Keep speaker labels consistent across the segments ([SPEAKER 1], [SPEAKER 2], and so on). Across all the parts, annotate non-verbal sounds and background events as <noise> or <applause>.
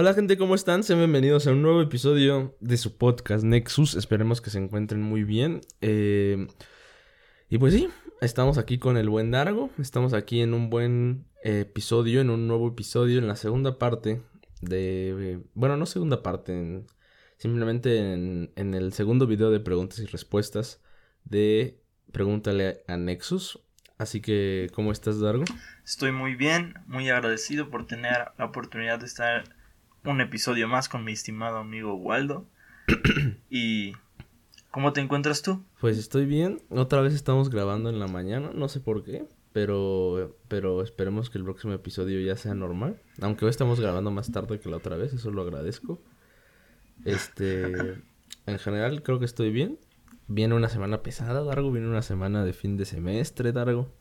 [SPEAKER 1] Hola gente, ¿cómo están? Sean bienvenidos a un nuevo episodio de su podcast Nexus. Esperemos que se encuentren muy bien. Eh, y pues sí, estamos aquí con el buen Dargo. Estamos aquí en un buen episodio, en un nuevo episodio, en la segunda parte de... Bueno, no segunda parte, simplemente en, en el segundo video de preguntas y respuestas de Pregúntale a Nexus. Así que, ¿cómo estás, Dargo?
[SPEAKER 2] Estoy muy bien, muy agradecido por tener la oportunidad de estar un episodio más con mi estimado amigo Waldo. <clears throat> y ¿cómo te encuentras tú?
[SPEAKER 1] Pues estoy bien. Otra vez estamos grabando en la mañana, no sé por qué, pero pero esperemos que el próximo episodio ya sea normal, aunque hoy estamos grabando más tarde que la otra vez, eso lo agradezco. Este, <laughs> en general creo que estoy bien. Viene una semana pesada, Dargo, viene una semana de fin de semestre, Dargo.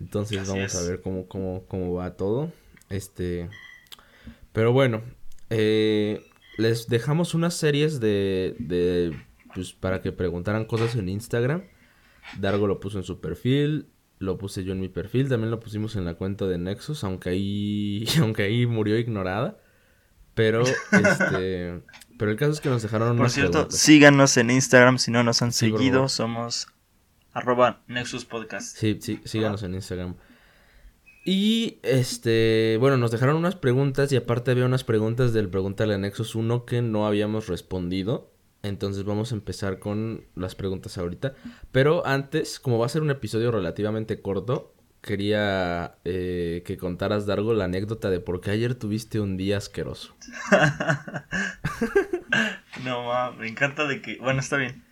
[SPEAKER 1] Entonces vamos a ver cómo, cómo, cómo va todo. Este, pero bueno, eh, les dejamos unas series de, de, pues, para que preguntaran cosas en Instagram. Dargo lo puso en su perfil, lo puse yo en mi perfil, también lo pusimos en la cuenta de Nexus, aunque ahí, <laughs> aunque ahí murió ignorada. Pero, <laughs> este, pero el caso es que nos dejaron
[SPEAKER 2] Por cierto, síganos en Instagram si no nos han seguido, somos arroba Nexus Podcast.
[SPEAKER 1] Sí, sí, síganos en Instagram. Y este, bueno, nos dejaron unas preguntas y aparte había unas preguntas del Pregúntale a Nexus 1 que no habíamos respondido. Entonces vamos a empezar con las preguntas ahorita. Pero antes, como va a ser un episodio relativamente corto, quería eh, que contaras, Dargo, la anécdota de por qué ayer tuviste un día asqueroso. <laughs>
[SPEAKER 2] no, ma, me encanta de que... Bueno, está bien.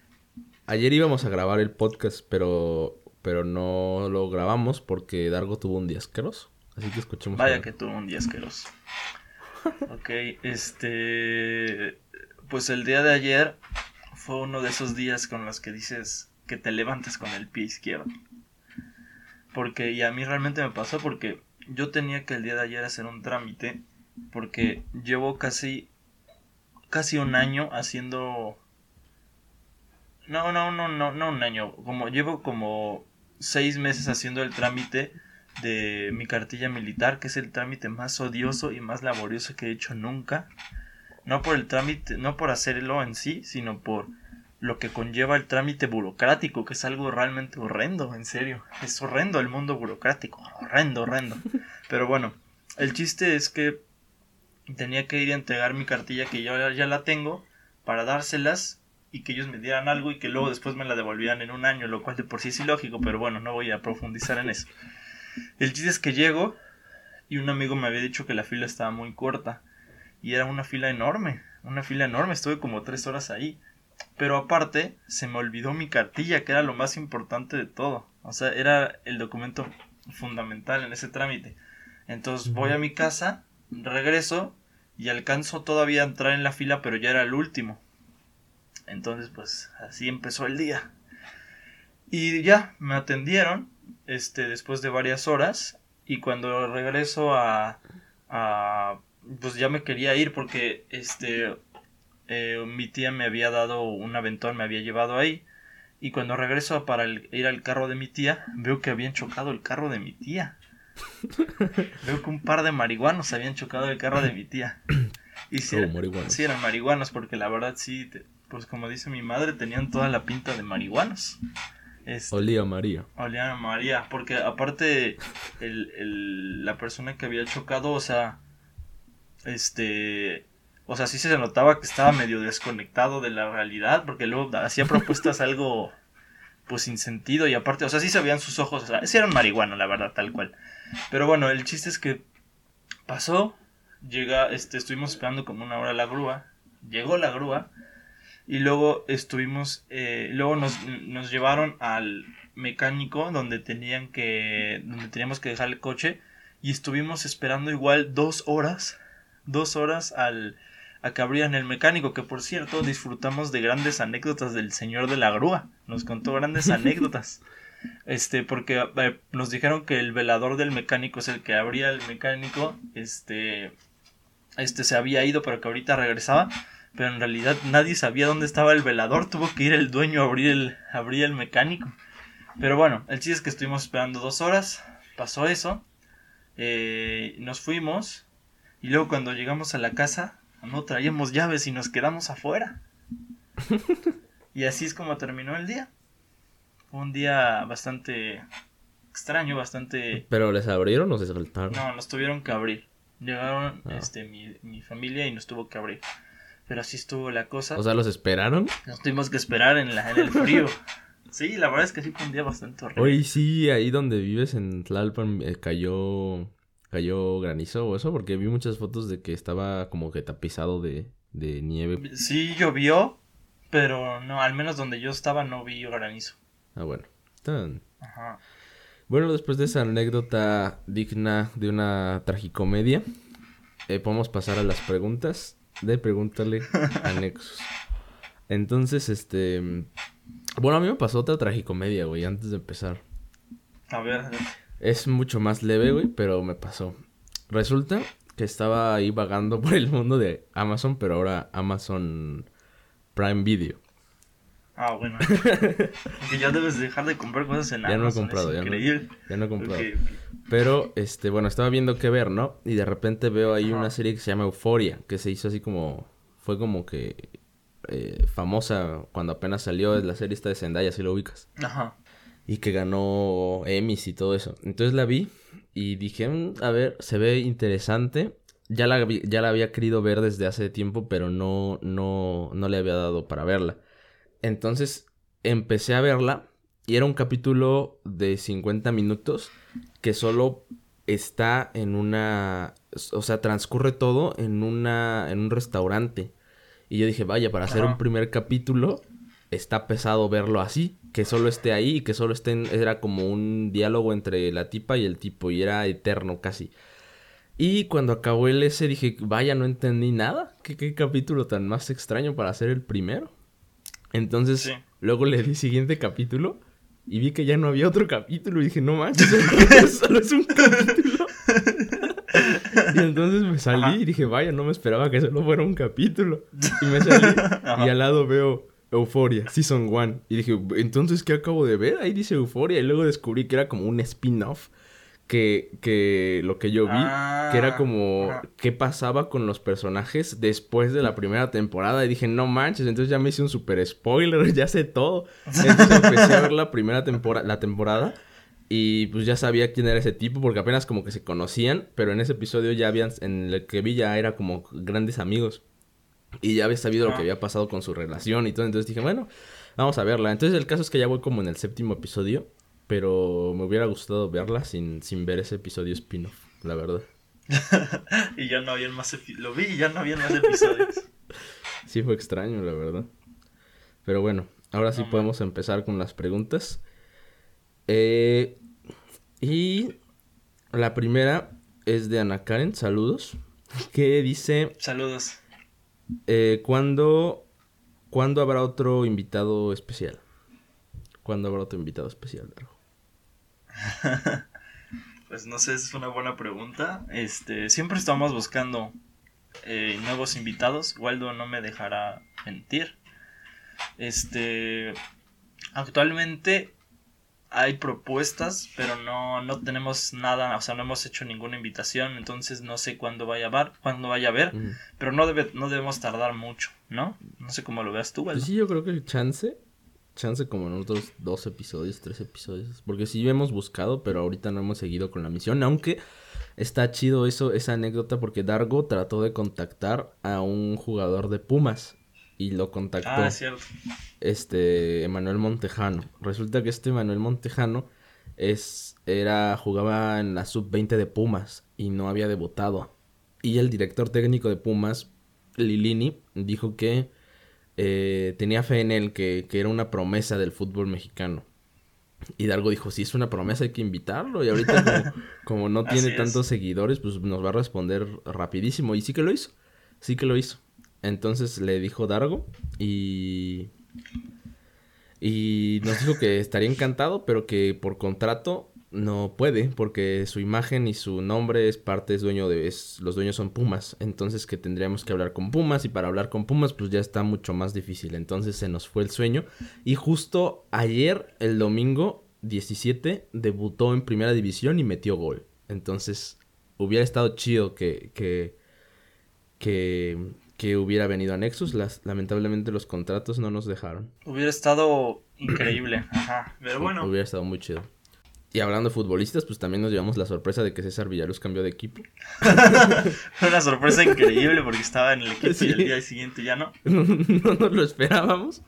[SPEAKER 1] Ayer íbamos a grabar el podcast, pero pero no lo grabamos porque Dargo tuvo un día asqueroso. Así que escuchemos.
[SPEAKER 2] Vaya que tuvo un día asqueroso. <laughs> ok, este. Pues el día de ayer fue uno de esos días con los que dices que te levantas con el pie izquierdo. Porque, y a mí realmente me pasó porque yo tenía que el día de ayer hacer un trámite. Porque llevo casi. casi un año haciendo. No, no, no, no, no un año. Como llevo como seis meses haciendo el trámite de mi cartilla militar, que es el trámite más odioso y más laborioso que he hecho nunca. No por el trámite, no por hacerlo en sí, sino por lo que conlleva el trámite burocrático, que es algo realmente horrendo, en serio. Es horrendo el mundo burocrático, horrendo, horrendo. Pero bueno, el chiste es que tenía que ir a entregar mi cartilla que yo ya la tengo para dárselas y que ellos me dieran algo y que luego después me la devolvieran en un año, lo cual de por sí es ilógico, pero bueno, no voy a profundizar en eso. El chiste es que llego y un amigo me había dicho que la fila estaba muy corta y era una fila enorme, una fila enorme, estuve como tres horas ahí. Pero aparte, se me olvidó mi cartilla, que era lo más importante de todo. O sea, era el documento fundamental en ese trámite. Entonces voy a mi casa, regreso y alcanzo todavía a entrar en la fila, pero ya era el último. Entonces, pues así empezó el día. Y ya, me atendieron, este, después de varias horas. Y cuando regreso a, a pues ya me quería ir porque, este, eh, mi tía me había dado un aventón, me había llevado ahí. Y cuando regreso para ir al carro de mi tía, veo que habían chocado el carro de mi tía. <laughs> veo que un par de marihuanos habían chocado el carro de mi tía. <clears throat> Y si, oh, sí eran marihuanos, porque la verdad sí, pues como dice mi madre, tenían toda la pinta de marihuanos.
[SPEAKER 1] Este, olía María.
[SPEAKER 2] Olía María, porque aparte el, el, la persona que había chocado, o sea, este, o sea, sí se notaba que estaba medio desconectado de la realidad, porque luego hacía propuestas algo, pues sin sentido, y aparte, o sea, sí se veían sus ojos, o sea, ese era un marihuano, la verdad, tal cual. Pero bueno, el chiste es que pasó, llega, este, estuvimos esperando como una hora la grúa, llegó la grúa, y luego estuvimos, eh, luego nos, nos, llevaron al mecánico donde tenían que, donde teníamos que dejar el coche y estuvimos esperando igual dos horas, dos horas al, a que abrieran el mecánico, que por cierto disfrutamos de grandes anécdotas del señor de la grúa, nos contó grandes <laughs> anécdotas. Este, porque eh, nos dijeron que el velador del mecánico es el que abría el mecánico, este, este se había ido, pero que ahorita regresaba pero en realidad nadie sabía dónde estaba el velador, tuvo que ir el dueño a abrir el, abrir el mecánico. Pero bueno, el chiste es que estuvimos esperando dos horas, pasó eso, eh, nos fuimos Y luego cuando llegamos a la casa, no traíamos llaves y nos quedamos afuera. <laughs> y así es como terminó el día. Fue un día bastante extraño, bastante...
[SPEAKER 1] ¿Pero les abrieron o se saltaron?
[SPEAKER 2] No, nos tuvieron que abrir. Llegaron
[SPEAKER 1] Ah.
[SPEAKER 2] este, mi, mi familia y nos tuvo que abrir. Pero así estuvo la cosa.
[SPEAKER 1] O sea, ¿los esperaron?
[SPEAKER 2] Nos tuvimos que esperar en, la, en el frío. <laughs> Sí, la verdad es que sí fue un día bastante horrible.
[SPEAKER 1] Oye, sí, ahí donde vives en Tlalpan eh, cayó cayó granizo o eso, porque vi muchas fotos de que estaba como que tapizado de, de nieve.
[SPEAKER 2] Sí llovió, pero no, al menos donde yo estaba no vi granizo.
[SPEAKER 1] Ah, bueno. Tan-
[SPEAKER 2] Ajá.
[SPEAKER 1] Bueno, después de esa anécdota digna de una tragicomedia, eh, podemos pasar a las preguntas de Pregúntale a Nexus. Entonces, este... Bueno, a mí me pasó otra tragicomedia, güey, antes de empezar.
[SPEAKER 2] A ver,
[SPEAKER 1] Es mucho más leve, güey, pero me pasó. Resulta que estaba ahí vagando <laughs> por el mundo de Amazon, pero ahora Amazon Prime Video.
[SPEAKER 2] Ah, bueno. <laughs> que ya debes dejar de comprar cosas en
[SPEAKER 1] Ya no he
[SPEAKER 2] Amazon,
[SPEAKER 1] comprado, ya no-
[SPEAKER 2] increíble.
[SPEAKER 1] Ya no he comprado. Pero, este, bueno, estaba viendo qué ver, ¿no? Y de repente veo ahí
[SPEAKER 2] Ajá.
[SPEAKER 1] una serie que se llama Euphoria, que se hizo así como... Fue como que... eh, famosa cuando apenas salió es la serie esta de Zendaya, si lo ubicas.
[SPEAKER 2] Ajá.
[SPEAKER 1] Y que ganó Emmys y todo eso. Entonces la vi y dije, "Mm, a ver, se ve interesante. Ya la, vi- ya la había querido ver desde hace tiempo, pero no, no, no le había dado para verla. Entonces empecé a verla y era un capítulo de 50 minutos que solo está en una... O sea, transcurre todo en, una, en un restaurante. Y yo dije, vaya, para hacer
[SPEAKER 2] Ajá.
[SPEAKER 1] un primer capítulo está pesado verlo así, que solo esté ahí y que solo esté en- era como un diálogo entre la tipa y el tipo y era eterno casi. Y cuando acabó el ese dije, vaya, no entendí nada. ¿Qué, qué capítulo tan más extraño para hacer el primero? Entonces,
[SPEAKER 2] Sí.
[SPEAKER 1] luego le di siguiente capítulo y vi que ya no había otro capítulo y dije, no manches, <laughs> solo es un capítulo. <laughs> y entonces me salí
[SPEAKER 2] Ajá.
[SPEAKER 1] y dije, vaya, no me esperaba que solo fuera un capítulo. Y me salí <laughs>
[SPEAKER 2] Ajá.
[SPEAKER 1] y al lado veo Euphoria, Season 1. Y dije, entonces, ¿qué acabo de ver? Ahí dice Euphoria. Y luego descubrí que era como un spin-off. Que, que lo que yo vi, que era
[SPEAKER 2] Ah,
[SPEAKER 1] como qué pasaba con los personajes después de la primera temporada. Y dije, no manches, entonces ya me hice un super spoiler, <laughs> ya sé todo. Entonces empecé a ver la primera temporada, la temporada. Y pues ya sabía quién era ese tipo, porque apenas como que se conocían, pero en ese episodio ya habían, en el que vi ya era como grandes amigos. Y ya había sabido lo que había pasado con su relación y todo. Entonces dije, bueno, vamos a verla. Entonces el caso es que ya voy como en el séptimo episodio. Pero me hubiera gustado verla sin, sin ver ese episodio spin-off, la verdad. <laughs>
[SPEAKER 2] y ya no habían más epi- Lo vi y ya no habían más episodios. <laughs>
[SPEAKER 1] Sí fue extraño, la verdad. Pero bueno, ahora sí
[SPEAKER 2] No,
[SPEAKER 1] podemos empezar con las preguntas. Eh, y la primera es de Ana Karen, saludos. Que dice,
[SPEAKER 2] Saludos.
[SPEAKER 1] eh, ¿cuándo, ¿cuándo habrá otro invitado especial? ¿Cuándo habrá otro invitado especial, Dargo? <laughs>
[SPEAKER 2] Pues no sé, es una buena pregunta. Este, siempre estamos buscando eh, nuevos invitados. Waldo no me dejará mentir. Este, actualmente hay propuestas, pero no, no tenemos nada, o sea, no hemos hecho ninguna invitación, entonces no sé cuándo vaya a haber, cuándo vaya a haber,
[SPEAKER 1] Ujú.
[SPEAKER 2] pero no debe, no debemos tardar mucho, ¿no? No sé cómo lo veas tú, Waldo.
[SPEAKER 1] Pues sí, yo creo que chance. Chance como en otros dos episodios, tres episodios. Porque sí hemos buscado, pero ahorita no hemos seguido con la misión. Aunque está chido eso, esa anécdota, porque Dargo trató de contactar a un jugador de Pumas. Y lo contactó
[SPEAKER 2] Ah, cierto.
[SPEAKER 1] este Emanuel Montejano. Resulta que este Emanuel Montejano es era jugaba en la sub 20 de Pumas y no había debutado. Y el director técnico de Pumas, Lilini, dijo que eh, tenía fe en él, que, que era una promesa del fútbol mexicano. Y Dargo dijo, si es una promesa hay que invitarlo. Y ahorita como, <laughs> como no tiene tantos seguidores, pues nos va a responder rapidísimo. Y sí que lo hizo. Sí que lo hizo. Entonces le dijo Dargo y... Y nos dijo que estaría encantado, pero que por contrato no puede, porque su imagen y su nombre es parte, es dueño de, es, los dueños son Pumas, entonces que tendríamos que hablar con Pumas y para hablar con Pumas pues ya está mucho más difícil, entonces se nos fue el sueño y justo ayer, el domingo 17, debutó en primera división y metió gol, entonces hubiera estado chido que, que, que, que hubiera venido a Nexus. Las, lamentablemente los contratos no nos dejaron.
[SPEAKER 2] Hubiera estado increíble, ajá. Pero bueno.
[SPEAKER 1] Hubiera estado muy chido. Y hablando de futbolistas, pues también nos llevamos la sorpresa de que César Villaluz cambió de equipo.
[SPEAKER 2] Fue <laughs> una sorpresa increíble porque estaba en el equipo y el día siguiente ya no. <laughs>
[SPEAKER 1] no, no nos lo esperábamos.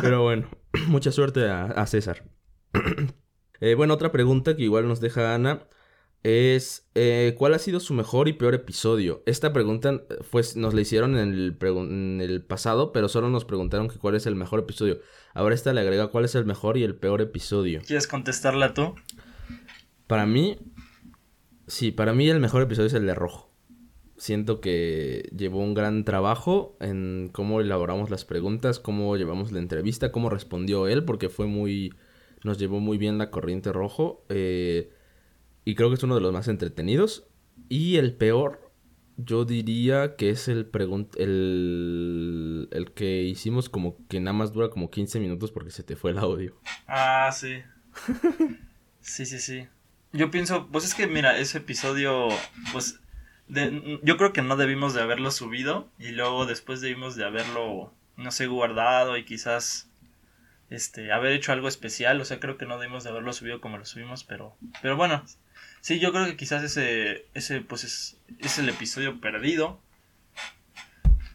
[SPEAKER 1] Pero bueno, <clears throat> mucha suerte a, a César. <clears throat> Eh, bueno, otra pregunta que igual nos deja Ana es eh, ¿cuál ha sido su mejor y peor episodio? Esta pregunta pues, nos la hicieron en el, pregun- en el pasado, pero solo nos preguntaron que cuál es el mejor episodio. Ahora esta le agrega cuál es el mejor y el peor episodio.
[SPEAKER 2] ¿Quieres contestarla tú?
[SPEAKER 1] Para mí, sí, para mí el mejor episodio es el de Rojo. Siento que llevó un gran trabajo en cómo elaboramos las preguntas, cómo llevamos la entrevista, cómo respondió él, porque fue muy... nos llevó muy bien la corriente Rojo. eh, y creo que es uno de los más entretenidos. Y el peor, yo diría que es el, el, el que hicimos como que nada más dura como 15 minutos porque se te fue el audio.
[SPEAKER 2] Ah, sí. <laughs> Sí, sí, sí. Yo pienso, pues es que mira, ese episodio, pues de- yo creo que no debimos de haberlo subido y luego después debimos de haberlo, no sé, guardado y quizás este haber hecho algo especial, o sea, creo que no debimos de haberlo subido como lo subimos, pero pero bueno, sí, yo creo que quizás ese ese pues es, es el episodio perdido.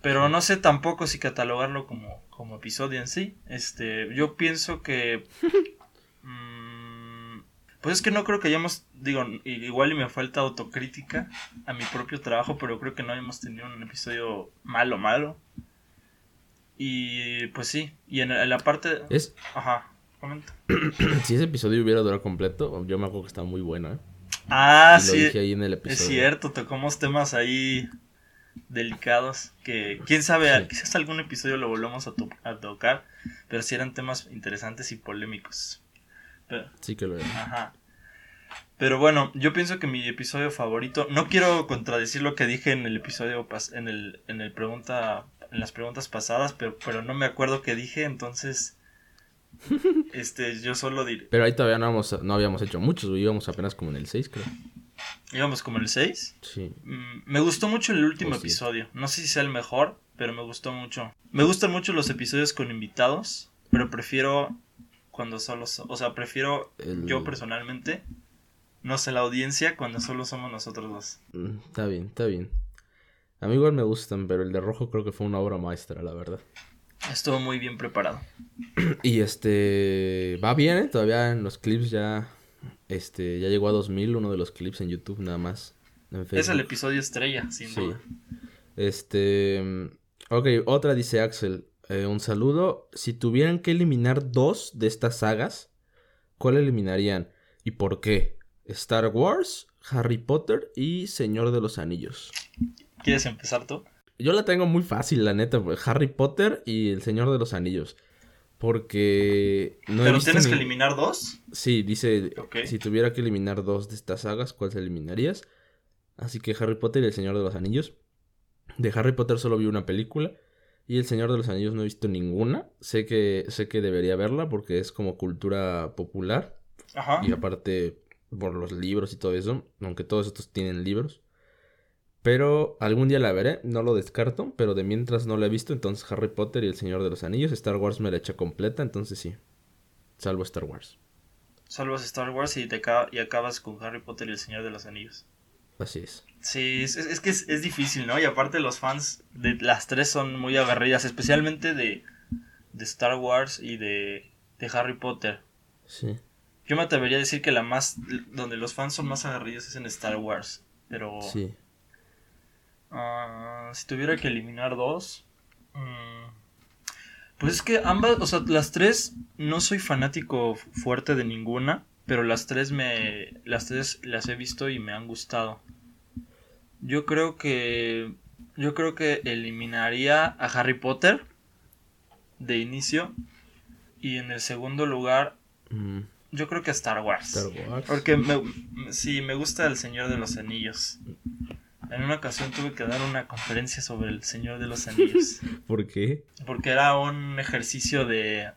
[SPEAKER 2] Pero no sé tampoco si catalogarlo como, como episodio en sí. Este, yo pienso que <laughs> Mm, Pues es que no creo que hayamos, digo, igual y me falta autocrítica a mi propio trabajo, pero creo que no hemos tenido un episodio malo, malo. Y pues sí, y en, la parte...
[SPEAKER 1] Es,
[SPEAKER 2] Ajá, comenta. <clears throat>
[SPEAKER 1] si ese episodio hubiera durado completo, yo me acuerdo que estaba muy bueno, ¿eh?
[SPEAKER 2] Ah,
[SPEAKER 1] Y lo
[SPEAKER 2] sí,
[SPEAKER 1] dije ahí en el
[SPEAKER 2] es cierto, tocamos temas ahí delicados que quién sabe,
[SPEAKER 1] Sí.
[SPEAKER 2] quizás algún episodio lo volvamos a, to- a tocar, pero sí eran temas interesantes y polémicos. Pero,
[SPEAKER 1] Sí que lo era.
[SPEAKER 2] Ajá. Pero bueno, yo pienso que mi episodio favorito, no quiero contradecir lo que dije en el episodio en el en el pregunta en las preguntas pasadas, pero pero no me acuerdo qué dije, entonces <laughs> este yo solo diré,
[SPEAKER 1] Pero ahí todavía no, habíamos, no habíamos hecho muchos, íbamos apenas como en el 6, creo.
[SPEAKER 2] íbamos como en el 6.
[SPEAKER 1] Sí.
[SPEAKER 2] Mm, Me gustó mucho el último
[SPEAKER 1] Oh,
[SPEAKER 2] episodio. No sé si sea el mejor, pero me gustó mucho. Me gustan mucho los episodios con invitados, pero prefiero cuando solo, so- o sea, prefiero
[SPEAKER 1] El-
[SPEAKER 2] yo personalmente, no sé la audiencia, cuando solo somos nosotros dos.
[SPEAKER 1] Mm, Está bien, está bien. A mí igual me gustan, pero el de rojo creo que fue una obra maestra, la verdad.
[SPEAKER 2] Estuvo muy bien preparado. <clears throat>
[SPEAKER 1] Y este va bien, ¿eh? Todavía en los clips ya este ya llegó a 2000 uno de los clips en YouTube nada más.
[SPEAKER 2] Es el episodio estrella, sin
[SPEAKER 1] Sí.
[SPEAKER 2] duda.
[SPEAKER 1] Este, ok, otra dice Axel, eh, un saludo. Si tuvieran que eliminar dos de estas sagas, ¿cuál eliminarían y por qué? Star Wars, Harry Potter y Señor de los Anillos.
[SPEAKER 2] ¿Quieres empezar tú?
[SPEAKER 1] Yo la tengo muy fácil, la neta, pues, Harry Potter y El Señor de los Anillos. Porque no
[SPEAKER 2] Pero tienes
[SPEAKER 1] ni-
[SPEAKER 2] que eliminar dos.
[SPEAKER 1] Sí, dice, si tuviera que eliminar dos de estas sagas, ¿cuáles eliminarías? Así que Harry Potter y El Señor de los Anillos. De Harry Potter solo vi una película y El Señor de los Anillos no he visto ninguna. Sé que sé que debería verla porque es como cultura popular
[SPEAKER 2] Ajá.
[SPEAKER 1] y aparte por los libros y todo eso, aunque todos estos tienen libros. Pero algún día la veré, no lo descarto, pero de mientras no la he visto, entonces Harry Potter y El Señor de los Anillos, Star Wars me la echa completa, entonces sí. Salvo Star Wars.
[SPEAKER 2] Salvas Star Wars y, te y acabas con Harry Potter y el Señor de los Anillos.
[SPEAKER 1] Así es.
[SPEAKER 2] Sí, es, es que es, es difícil, ¿no? Y aparte los fans de las tres son muy agarridas, especialmente de, de Star Wars y de, de Harry Potter.
[SPEAKER 1] Sí.
[SPEAKER 2] Yo me atrevería a decir que la más, donde los fans son más agarridos es en Star Wars. Pero
[SPEAKER 1] Sí.
[SPEAKER 2] ah, si tuviera que eliminar dos, mm, pues es que ambas, o sea, las tres, no soy fanático fuerte de ninguna, pero las tres me, las tres las he visto y me han gustado. Yo creo que, yo creo que eliminaría a Harry Potter de inicio y en el segundo lugar,
[SPEAKER 1] Mm,
[SPEAKER 2] yo creo que a Star Wars.
[SPEAKER 1] Star Wars.
[SPEAKER 2] Porque me, me- sí, me gusta el Señor de los Anillos. En una ocasión tuve que dar una conferencia sobre el Señor de los Anillos. <laughs>
[SPEAKER 1] ¿Por qué?
[SPEAKER 2] Porque era un ejercicio de,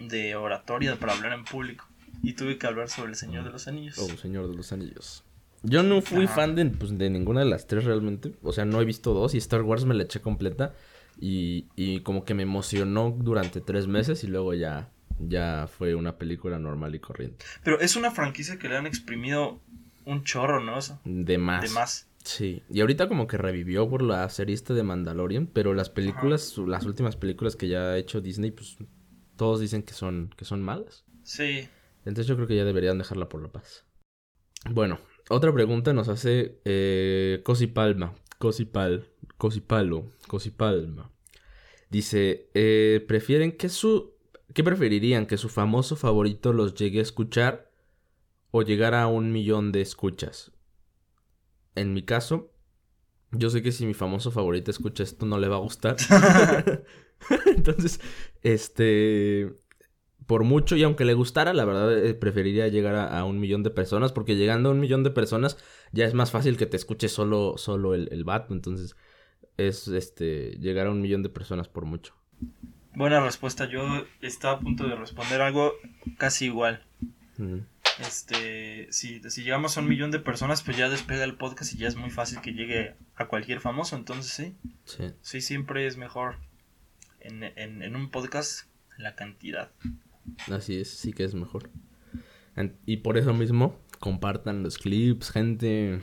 [SPEAKER 2] de oratoria para hablar en público. Y tuve que hablar sobre el Señor de los Anillos.
[SPEAKER 1] Oh, Señor de los Anillos. Yo no fui
[SPEAKER 2] Ajá.
[SPEAKER 1] fan de, pues, de ninguna de las tres realmente. O sea, no he visto dos y Star Wars me la eché completa. Y, y como que me emocionó durante tres meses y luego ya, ya fue una película normal y corriente.
[SPEAKER 2] Pero es una franquicia que le han exprimido un chorro, ¿no? Eso,
[SPEAKER 1] De más.
[SPEAKER 2] De más.
[SPEAKER 1] Sí, y ahorita como que revivió por la serie esta de Mandalorian, pero las películas, las últimas películas que ya ha hecho Disney, pues todos dicen que son, que son malas.
[SPEAKER 2] Sí.
[SPEAKER 1] Entonces yo creo que ya deberían dejarla por la paz. Bueno, otra pregunta nos hace eh, Cosipalma, Cosipal, Cosipalo, Cosipalma. Dice, eh, ¿prefieren que su... ¿Qué preferirían? ¿Que su famoso favorito los llegue a escuchar o llegar a un millón de escuchas? En mi caso, yo sé que si mi famoso favorito escucha esto no le va a gustar. <laughs> <laughs> Entonces, este... Por mucho, y aunque le gustara, la verdad eh, preferiría llegar a, a un millón de personas, porque llegando a un millón de personas ya es más fácil que te escuche solo, solo el, el vato. Entonces, es este llegar a un millón de personas por mucho.
[SPEAKER 2] Buena respuesta. Yo estaba a punto de responder algo casi igual. Este, si, si llegamos a un millón de personas, pues ya despega el podcast y ya es muy fácil que llegue a cualquier famoso. Entonces sí,
[SPEAKER 1] Sí.
[SPEAKER 2] sí siempre es mejor en, en, en un podcast la cantidad.
[SPEAKER 1] Así es, sí que es mejor. Y por eso mismo, compartan los clips, gente.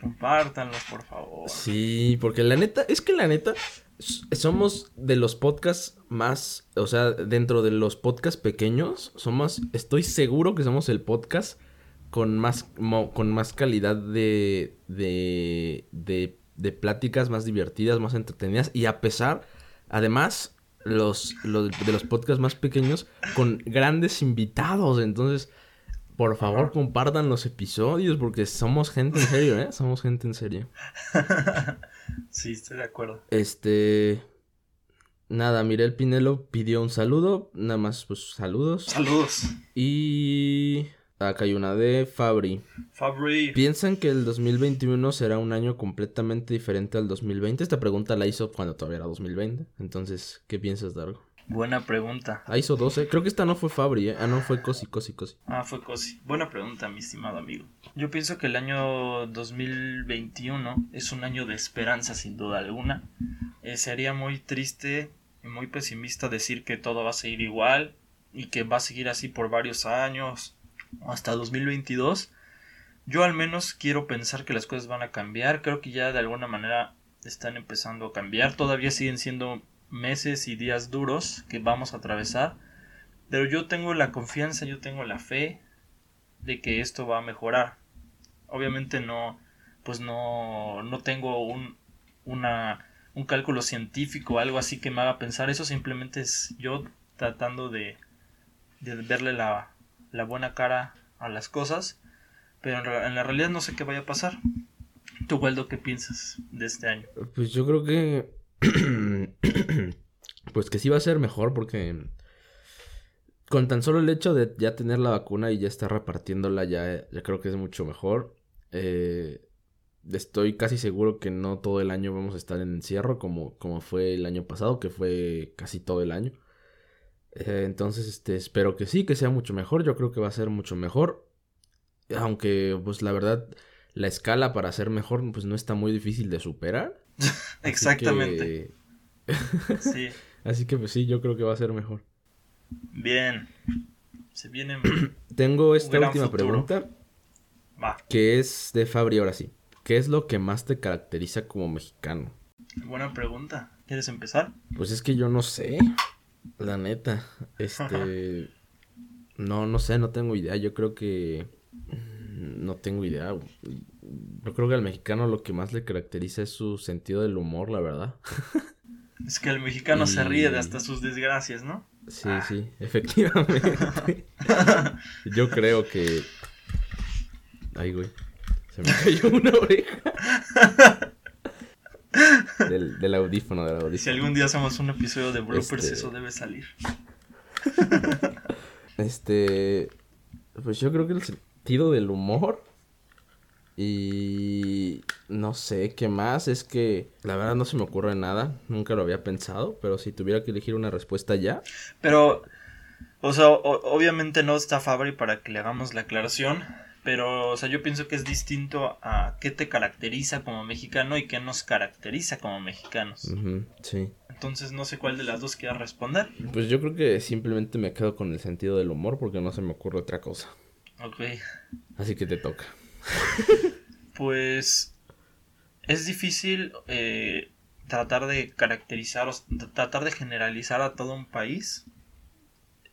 [SPEAKER 2] Compártanlos, por favor.
[SPEAKER 1] Sí, porque la neta, es que la neta, somos de los podcasts más, o sea, dentro de los podcasts pequeños, somos, estoy seguro que somos el podcast con más, con más calidad de, de, de, de pláticas más divertidas, más entretenidas, y a pesar, además, los, los de los podcasts más pequeños con grandes invitados, entonces... Por favor, compartan los episodios porque somos gente en serio, ¿eh? Somos gente en serio. <laughs>
[SPEAKER 2] Sí, estoy de acuerdo.
[SPEAKER 1] Este. Nada, Mirel Pinelo pidió un saludo. Nada más, pues saludos.
[SPEAKER 2] Saludos.
[SPEAKER 1] Y. Acá hay una de Fabri.
[SPEAKER 2] Fabri.
[SPEAKER 1] ¿Piensan que el 2021 será un año completamente diferente al 2020? Esta pregunta la hizo cuando todavía era 2020. Entonces, ¿qué piensas, Dargo?
[SPEAKER 2] Buena pregunta.
[SPEAKER 1] Ah, hizo 12. Creo que esta no fue Fabri, ¿eh? Ah, no, fue Cosi, Cosi, Cosi.
[SPEAKER 2] Ah, fue Cosi. Buena pregunta, mi estimado amigo. Yo pienso que el año 2021 es un año de esperanza, sin duda alguna. Eh, sería muy triste y muy pesimista decir que todo va a seguir igual y que va a seguir así por varios años hasta 2022. Yo al menos quiero pensar que las cosas van a cambiar. Creo que ya de alguna manera están empezando a cambiar. Todavía siguen siendo meses y días duros que vamos a atravesar. Pero yo tengo la confianza, yo tengo la fe de que esto va a mejorar. Obviamente no, pues no, no tengo un, una, un cálculo científico algo así que me haga pensar eso. Simplemente es yo tratando de, de verle la, la buena cara a las cosas. Pero en, la realidad no sé qué vaya a pasar. ¿Tú, Waldo, qué piensas de este año?
[SPEAKER 1] Pues yo creo que. <coughs> pues que sí va a ser mejor porque. Con tan solo el hecho de ya tener la vacuna y ya estar repartiéndola, ya, ya creo que es mucho mejor. Eh, estoy casi seguro que no todo el año vamos a estar en encierro como, como fue el año pasado, que fue casi todo el año. Eh, entonces, este, espero que sí, que sea mucho mejor. Yo creo que va a ser mucho mejor. Aunque, pues la verdad, la escala para ser mejor, pues no está muy difícil de superar. <laughs> Así
[SPEAKER 2] Exactamente.
[SPEAKER 1] que-
[SPEAKER 2] Sí. <laughs>
[SPEAKER 1] Así que pues sí, yo creo que va a ser mejor.
[SPEAKER 2] Bien. Se viene. <clears throat>
[SPEAKER 1] Tengo esta última
[SPEAKER 2] futuro.
[SPEAKER 1] pregunta
[SPEAKER 2] Va.
[SPEAKER 1] que es de Fabri ahora sí. ¿Qué es lo que más te caracteriza como mexicano?
[SPEAKER 2] Buena pregunta. ¿Quieres empezar?
[SPEAKER 1] Pues es que yo no sé, la neta. Este no no sé, no tengo idea. Yo creo que mm, no tengo idea. Yo creo que al mexicano lo que más le caracteriza es su sentido del humor, la verdad. <laughs>
[SPEAKER 2] Es que el mexicano se ríe de hasta sus desgracias, ¿no?
[SPEAKER 1] Sí, sí, efectivamente. <laughs> Yo creo que. Ay, güey. Se me cayó una oreja. <laughs> Del, del audífono, del
[SPEAKER 2] Si
[SPEAKER 1] audífono.
[SPEAKER 2] algún día hacemos un episodio de bloopers,
[SPEAKER 1] Este-
[SPEAKER 2] eso debe salir. <laughs>
[SPEAKER 1] Este. Pues yo creo que el sentido del humor. Y. No sé qué más. Es que. La verdad no se me ocurre nada. Nunca lo había pensado. Pero si tuviera que elegir una respuesta ya.
[SPEAKER 2] Pero, o sea, o- obviamente no está Fabri para que le hagamos la aclaración. Pero, o sea, yo pienso que es distinto a qué te caracteriza como mexicano y qué nos caracteriza como mexicanos.
[SPEAKER 1] Sí.
[SPEAKER 2] Entonces, no sé cuál de las dos quieras responder.
[SPEAKER 1] Pues yo creo que simplemente me quedo con el sentido del humor porque no se me ocurre otra cosa.
[SPEAKER 2] Ok.
[SPEAKER 1] Así que te toca. <laughs>
[SPEAKER 2] Pues es difícil eh, tratar de caracterizar o tratar de generalizar a todo un país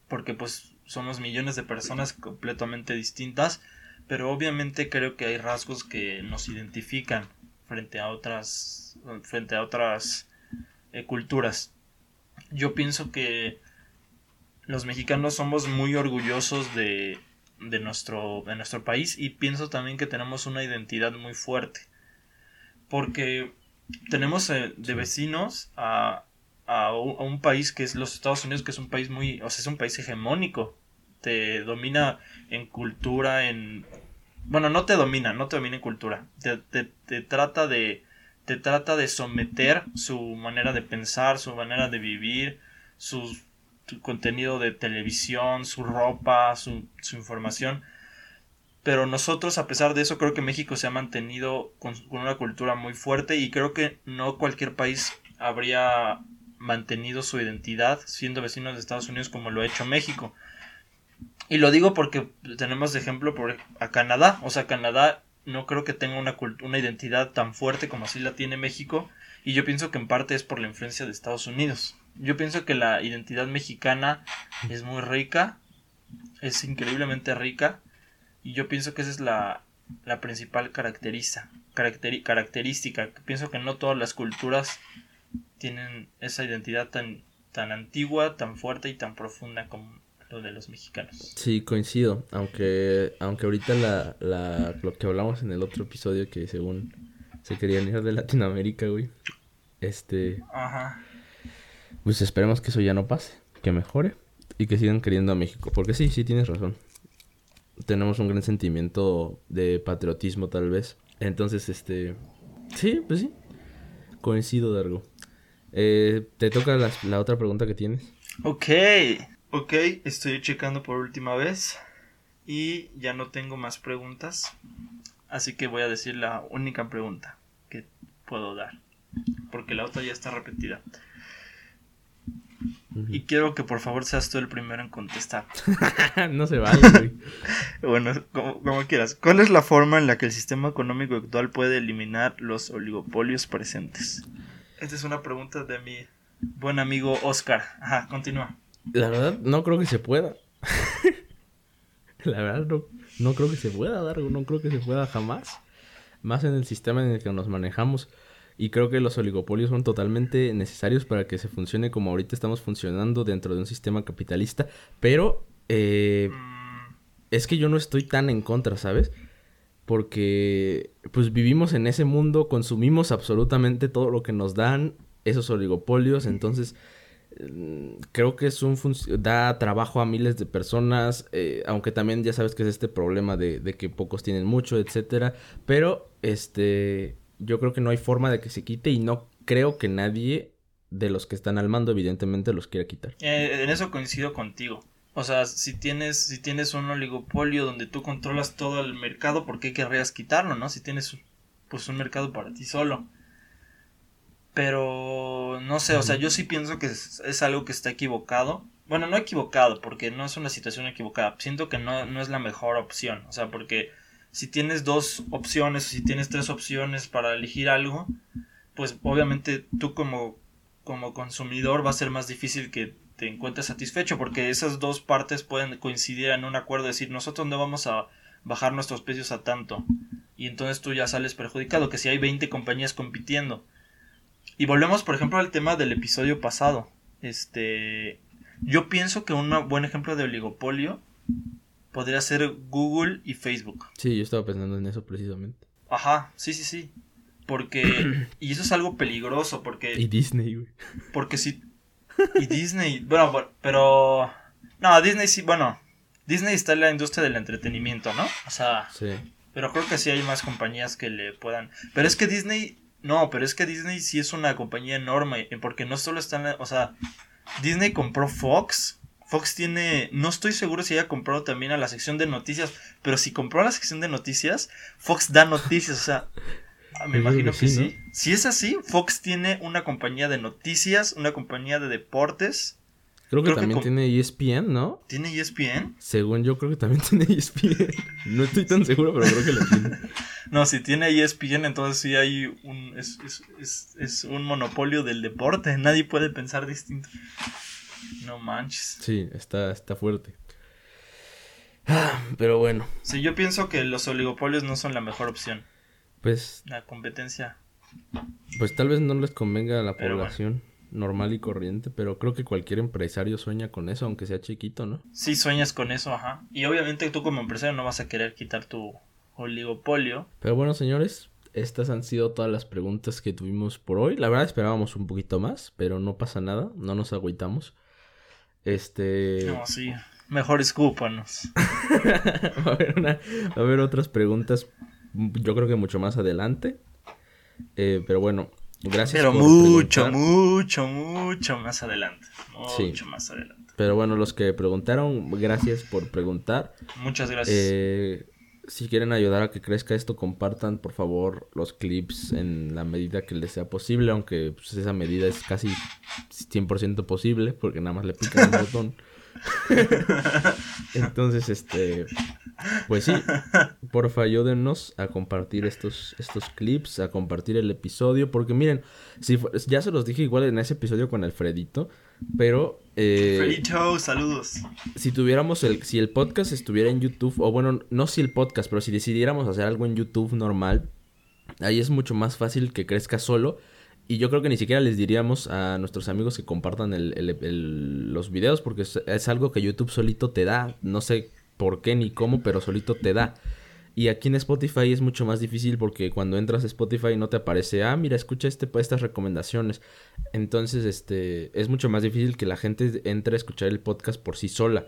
[SPEAKER 2] porque pues somos millones de personas completamente distintas pero obviamente creo que hay rasgos que nos identifican frente a otras frente a otras eh, culturas yo pienso que los mexicanos somos muy orgullosos de, de nuestro, de nuestro país y pienso también que tenemos una identidad muy fuerte. Porque tenemos eh, de vecinos a, a, un, a un país que es los Estados Unidos, que es un país muy, o sea, es un país hegemónico. Te domina en cultura, en... Bueno, no te domina, no te domina en cultura. Te, te, te trata de... Te trata de someter su manera de pensar, su manera de vivir, su contenido de televisión, su ropa, su, su, información. Pero nosotros, a pesar de eso, creo que México se ha mantenido con, con, una cultura muy fuerte y creo que no cualquier país habría mantenido su identidad siendo vecinos de Estados Unidos como lo ha hecho México. Y lo digo porque tenemos ejemplo por, a Canadá. O sea, Canadá no creo que tenga una, una identidad tan fuerte como así la tiene México. Y yo pienso que en parte es por la influencia de Estados Unidos. Yo pienso que la identidad mexicana es muy rica, es increíblemente rica, y yo pienso que esa es la, la principal caracteriza, caracteri característica. Pienso que no todas las culturas tienen esa identidad tan, tan antigua, tan fuerte y tan profunda como lo de los mexicanos.
[SPEAKER 1] Sí, coincido, aunque, aunque ahorita la, la, lo que hablamos en el otro episodio que según se querían ir de Latinoamérica, güey, este...
[SPEAKER 2] Ajá.
[SPEAKER 1] Pues esperemos que eso ya no pase, que mejore y que sigan queriendo a México. Porque sí, sí tienes razón. Tenemos un gran sentimiento de patriotismo tal vez. Entonces, este... Sí, pues sí. Coincido, Dargo. Eh, ¿Te toca la, la, otra pregunta que tienes?
[SPEAKER 2] Ok, ok, estoy checando por última vez. Y ya no tengo más preguntas. Así que voy a decir la única pregunta que puedo dar. Porque la otra ya está repetida. Y quiero que por favor seas tú el primero en contestar. <laughs>
[SPEAKER 1] no se vale, güey. <laughs>
[SPEAKER 2] bueno, como, como, quieras. ¿Cuál es la forma en la que el sistema económico actual puede eliminar los oligopolios presentes? Esta es una pregunta de mi buen amigo Oscar. Ajá, continúa.
[SPEAKER 1] La verdad, no creo que se pueda. <laughs> la verdad, no, no creo que se pueda, Dargo. No creo que se pueda jamás. Más en el sistema en el que nos manejamos. Y creo que los oligopolios son totalmente necesarios para que se funcione como ahorita estamos funcionando dentro de un sistema capitalista. Pero eh, es que yo no estoy tan en contra, ¿sabes? Porque pues vivimos en ese mundo, consumimos absolutamente todo lo que nos dan esos oligopolios. Entonces creo que es un da trabajo a miles de personas. Eh, aunque también ya sabes que es este problema de, de que pocos tienen mucho, etcétera. Pero este yo creo que no hay forma de que se quite y no creo que nadie de los que están al mando evidentemente los quiera quitar.
[SPEAKER 2] Eh, en eso coincido contigo. O sea, si tienes, si tienes un oligopolio donde tú controlas todo el mercado, ¿por qué querrías quitarlo, no? Si tienes pues un mercado para ti solo. Pero no sé, o sea, yo sí pienso que es, es algo que está equivocado. Bueno, no equivocado, porque no es una situación equivocada. Siento que no, no es la mejor opción. O sea, porque si tienes dos opciones o si tienes tres opciones para elegir algo, pues obviamente tú como, como consumidor va a ser más difícil que te encuentres satisfecho porque esas dos partes pueden coincidir en un acuerdo, decir nosotros no vamos a bajar nuestros precios a tanto y entonces tú ya sales perjudicado que si hay 20 compañías compitiendo. Y volvemos por ejemplo al tema del episodio pasado. Este, yo pienso que un buen ejemplo de oligopolio podría ser Google y Facebook.
[SPEAKER 1] Sí, yo estaba pensando en eso precisamente.
[SPEAKER 2] Ajá, sí, sí, sí. Porque. <clears throat> y eso es algo peligroso, porque.
[SPEAKER 1] Y Disney, güey.
[SPEAKER 2] Porque si. Y Disney. Bueno, bueno, pero. No, Disney sí, bueno. Disney está en la industria del entretenimiento, ¿no? O sea.
[SPEAKER 1] Sí.
[SPEAKER 2] Pero creo que sí hay más compañías que le puedan. Pero es que Disney. No, pero es que Disney sí es una compañía enorme. Porque no solo está en la. O sea. Disney compró Fox. Fox tiene, no estoy seguro si haya comprado también a la sección de noticias, pero si compró a la sección de noticias, Fox da noticias, o sea, ah, me imagino
[SPEAKER 1] que sí.
[SPEAKER 2] Si es así, Fox tiene una compañía de noticias, una compañía de deportes,
[SPEAKER 1] Creo que
[SPEAKER 2] Creo que
[SPEAKER 1] también tiene ESPN, ¿no?
[SPEAKER 2] tiene ESPN.
[SPEAKER 1] Según yo creo que también <laughs> tiene ESPN. No estoy tan seguro, pero creo que la tiene. <laughs>
[SPEAKER 2] No, si tiene ESPN, entonces sí hay un, es, es- es- es un monopolio del deporte, nadie puede pensar distinto. No manches.
[SPEAKER 1] Sí, está, está fuerte. Ah, Pero bueno,
[SPEAKER 2] Sí, yo pienso que los oligopolios no son la mejor opción.
[SPEAKER 1] pues,
[SPEAKER 2] La competencia.
[SPEAKER 1] pues tal vez no les convenga a la
[SPEAKER 2] Pero bueno.
[SPEAKER 1] Normal y corriente, pero creo que cualquier empresario sueña con eso, aunque sea chiquito, ¿no?
[SPEAKER 2] Sí sueñas con eso, ajá. Y obviamente tú como empresario no vas a querer quitar tu oligopolio.
[SPEAKER 1] Pero bueno, señores, estas han sido todas las preguntas que tuvimos por hoy. La verdad esperábamos un poquito más, pero no pasa nada, no nos agüitamos. Este...
[SPEAKER 2] No, sí. Mejor escúpanos. <laughs>
[SPEAKER 1] va, a haber una- va a haber otras preguntas, yo creo que mucho más adelante. Eh, pero bueno, gracias
[SPEAKER 2] Pero
[SPEAKER 1] por
[SPEAKER 2] mucho,
[SPEAKER 1] preguntar.
[SPEAKER 2] mucho, mucho más adelante.
[SPEAKER 1] Sí.
[SPEAKER 2] Mucho más adelante.
[SPEAKER 1] Pero bueno, los que preguntaron, gracias por preguntar.
[SPEAKER 2] Muchas gracias.
[SPEAKER 1] Eh, si quieren ayudar a que crezca esto, compartan por favor los clips en la medida que les sea posible, aunque pues, esa medida es casi 100% posible, porque nada más le pican un <laughs> botón. <laughs> Entonces, este, pues sí, porfa ayúdennos a compartir estos, estos clips, a compartir el episodio, porque miren, si ya se los dije igual en ese episodio con Alfredito, pero... eh,
[SPEAKER 2] Felito, saludos.
[SPEAKER 1] si tuviéramos el, si el podcast estuviera en YouTube, o bueno, no si el podcast, pero si decidiéramos hacer algo en YouTube normal, ahí es mucho más fácil que crezca solo. Y yo creo que ni siquiera les diríamos a nuestros amigos que compartan el- los videos, porque es, es algo que YouTube solito te da. No sé por qué ni cómo, pero solito te da. Y aquí en Spotify es mucho más difícil porque cuando entras a Spotify no te aparece, ah, mira, escucha este, estas recomendaciones. Entonces, este, es mucho más difícil que la gente entre a escuchar el podcast por sí sola.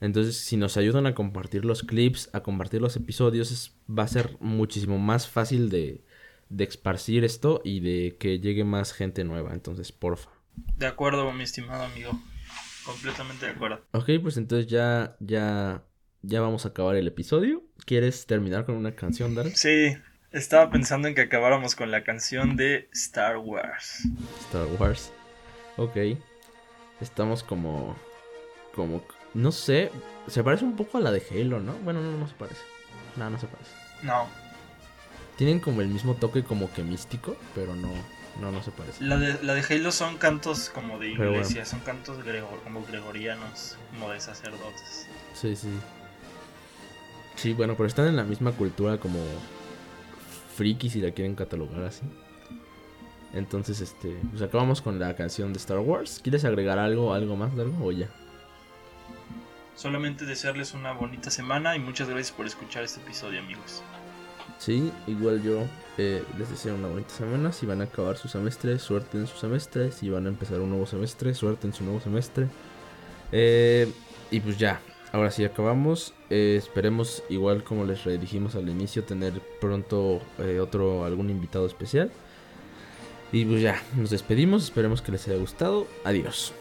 [SPEAKER 1] Entonces, si nos ayudan a compartir los clips, a compartir los episodios, es- va a ser muchísimo más fácil de, de esparcir esto y de que llegue más gente nueva. Entonces, porfa.
[SPEAKER 2] De acuerdo, mi estimado amigo. Completamente de acuerdo.
[SPEAKER 1] Ok, pues entonces ya, ya, ya vamos a acabar el episodio. ¿Quieres terminar con una canción, Darren?
[SPEAKER 2] Sí, estaba pensando en que acabáramos con la canción de Star Wars.
[SPEAKER 1] Star Wars. Ok. Estamos como. Como. No sé. Se parece un poco a la de Halo, ¿no? Bueno, no, no se parece. No, no se parece.
[SPEAKER 2] No,
[SPEAKER 1] Tienen como el mismo toque como que místico, pero no. No, no se parece.
[SPEAKER 2] la de, la de Halo son cantos como de
[SPEAKER 1] bueno.
[SPEAKER 2] iglesia, son cantos gregor, como gregorianos, como de sacerdotes.
[SPEAKER 1] Sí, sí. Sí, bueno, pero están en la misma cultura como. Friki, si la quieren catalogar así. Entonces, este. Pues acabamos con la canción de Star Wars. ¿Quieres agregar algo, algo más de algo o ya?
[SPEAKER 2] Solamente desearles una bonita semana y muchas gracias por escuchar este episodio, amigos.
[SPEAKER 1] Sí, igual yo eh, les deseo una bonita semana. Si van a acabar su semestre, suerte en su semestre. Si van a empezar un nuevo semestre, suerte en su nuevo semestre. Eh, y pues ya, ahora sí acabamos. Eh, esperemos, igual como les dijimos al inicio, tener pronto otro algún invitado especial. Y pues ya, nos despedimos. Esperemos que les haya gustado. Adiós.